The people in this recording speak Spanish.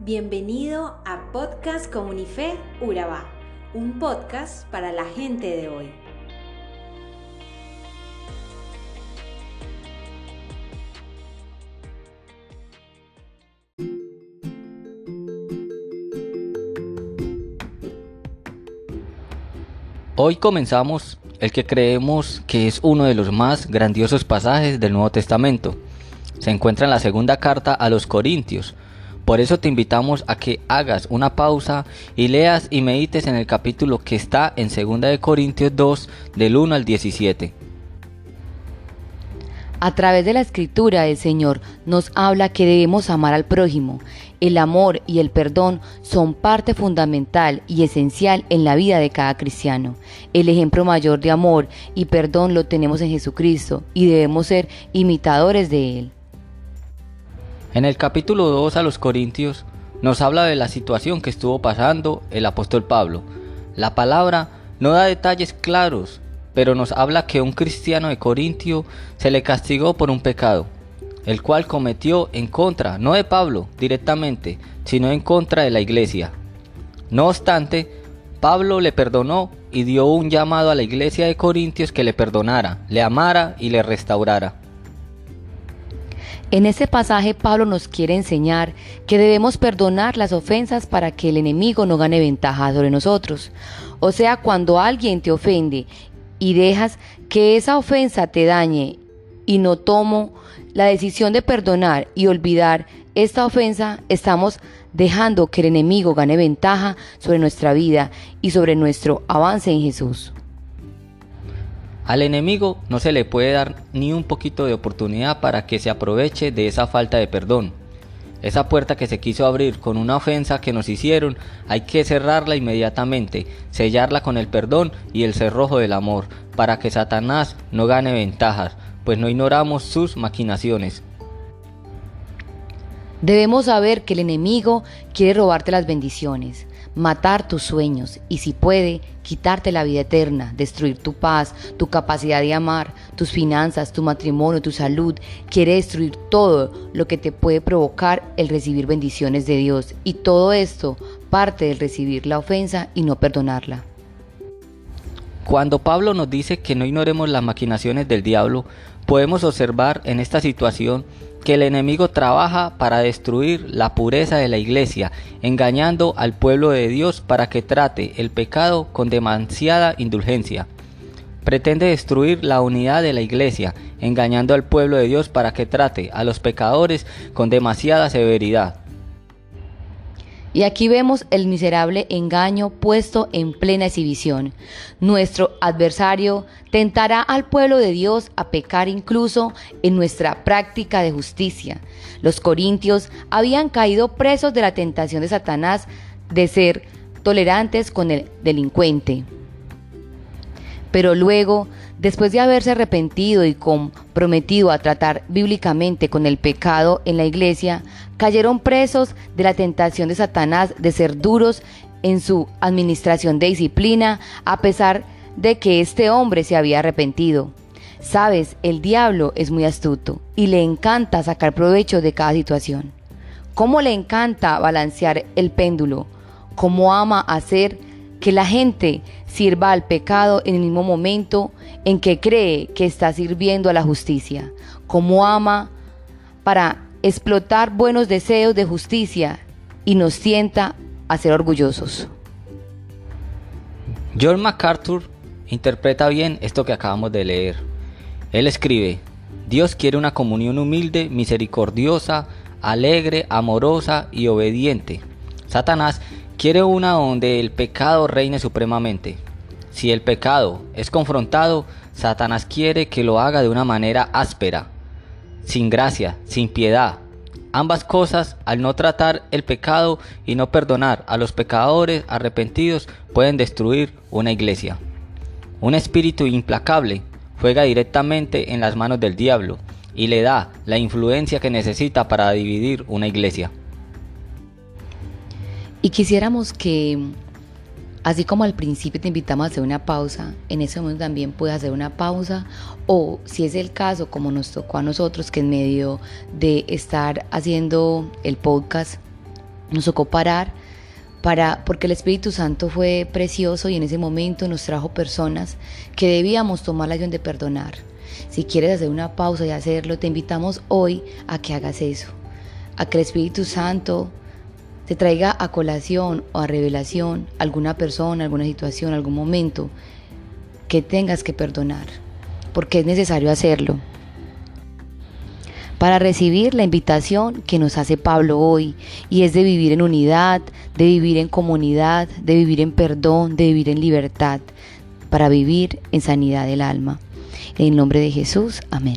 Bienvenido a Podcast Comunife Urabá, un podcast para la gente de hoy. Hoy comenzamos el que creemos que es uno de los más grandiosos pasajes del Nuevo Testamento. Se encuentra en la segunda carta a los Corintios. Por eso te invitamos a que hagas una pausa y leas y medites en el capítulo que está en 2 de Corintios 2 del 1 al 17. A través de la escritura el Señor nos habla que debemos amar al prójimo. El amor y el perdón son parte fundamental y esencial en la vida de cada cristiano. El ejemplo mayor de amor y perdón lo tenemos en Jesucristo y debemos ser imitadores de Él. En el capítulo 2 a los Corintios nos habla de la situación que estuvo pasando el apóstol Pablo. La palabra no da detalles claros pero nos habla que un cristiano de Corintio se le castigó por un pecado, el cual cometió en contra, no de Pablo directamente, sino en contra de la iglesia. No obstante, Pablo le perdonó y dio un llamado a la iglesia de Corintios que le perdonara, le amara y le restaurara. En ese pasaje Pablo nos quiere enseñar que debemos perdonar las ofensas para que el enemigo no gane ventaja sobre nosotros. O sea, cuando alguien te ofende y dejas que esa ofensa te dañe y no tomo la decisión de perdonar y olvidar esta ofensa, estamos dejando que el enemigo gane ventaja sobre nuestra vida y sobre nuestro avance en Jesús. Al enemigo no se le puede dar ni un poquito de oportunidad para que se aproveche de esa falta de perdón. Esa puerta que se quiso abrir con una ofensa que nos hicieron, hay que cerrarla inmediatamente, sellarla con el perdón y el cerrojo del amor, para que Satanás no gane ventajas, pues no ignoramos sus maquinaciones. Debemos saber que el enemigo quiere robarte las bendiciones, matar tus sueños y si puede, quitarte la vida eterna, destruir tu paz, tu capacidad de amar, tus finanzas, tu matrimonio, tu salud. Quiere destruir todo lo que te puede provocar el recibir bendiciones de Dios. Y todo esto parte del recibir la ofensa y no perdonarla. Cuando Pablo nos dice que no ignoremos las maquinaciones del diablo, podemos observar en esta situación que el enemigo trabaja para destruir la pureza de la iglesia, engañando al pueblo de Dios para que trate el pecado con demasiada indulgencia. Pretende destruir la unidad de la iglesia, engañando al pueblo de Dios para que trate a los pecadores con demasiada severidad. Y aquí vemos el miserable engaño puesto en plena exhibición. Nuestro adversario tentará al pueblo de Dios a pecar incluso en nuestra práctica de justicia. Los corintios habían caído presos de la tentación de Satanás de ser tolerantes con el delincuente. Pero luego Después de haberse arrepentido y comprometido a tratar bíblicamente con el pecado en la iglesia, cayeron presos de la tentación de Satanás de ser duros en su administración de disciplina, a pesar de que este hombre se había arrepentido. Sabes, el diablo es muy astuto y le encanta sacar provecho de cada situación. ¿Cómo le encanta balancear el péndulo? ¿Cómo ama hacer que la gente sirva al pecado en el mismo momento en que cree que está sirviendo a la justicia, como ama para explotar buenos deseos de justicia y nos sienta a ser orgullosos. John MacArthur interpreta bien esto que acabamos de leer. Él escribe, Dios quiere una comunión humilde, misericordiosa, alegre, amorosa y obediente. Satanás quiere una donde el pecado reine supremamente. Si el pecado es confrontado, Satanás quiere que lo haga de una manera áspera, sin gracia, sin piedad. Ambas cosas, al no tratar el pecado y no perdonar a los pecadores arrepentidos, pueden destruir una iglesia. Un espíritu implacable juega directamente en las manos del diablo y le da la influencia que necesita para dividir una iglesia. Y quisiéramos que Así como al principio te invitamos a hacer una pausa, en ese momento también puedes hacer una pausa o si es el caso como nos tocó a nosotros que en medio de estar haciendo el podcast Nos tocó parar para, porque el Espíritu Santo fue precioso y en ese momento nos trajo personas que debíamos tomar la acción de perdonar. Si quieres hacer una pausa y hacerlo, te invitamos hoy a que hagas eso, a que el Espíritu Santo te traiga a colación o a revelación alguna persona, alguna situación, algún momento que tengas que perdonar, porque es necesario hacerlo para recibir la invitación que nos hace Pablo hoy, y es de vivir en unidad, de vivir en comunidad, de vivir en perdón, de vivir en libertad, para vivir en sanidad del alma. En el nombre de Jesús, amén.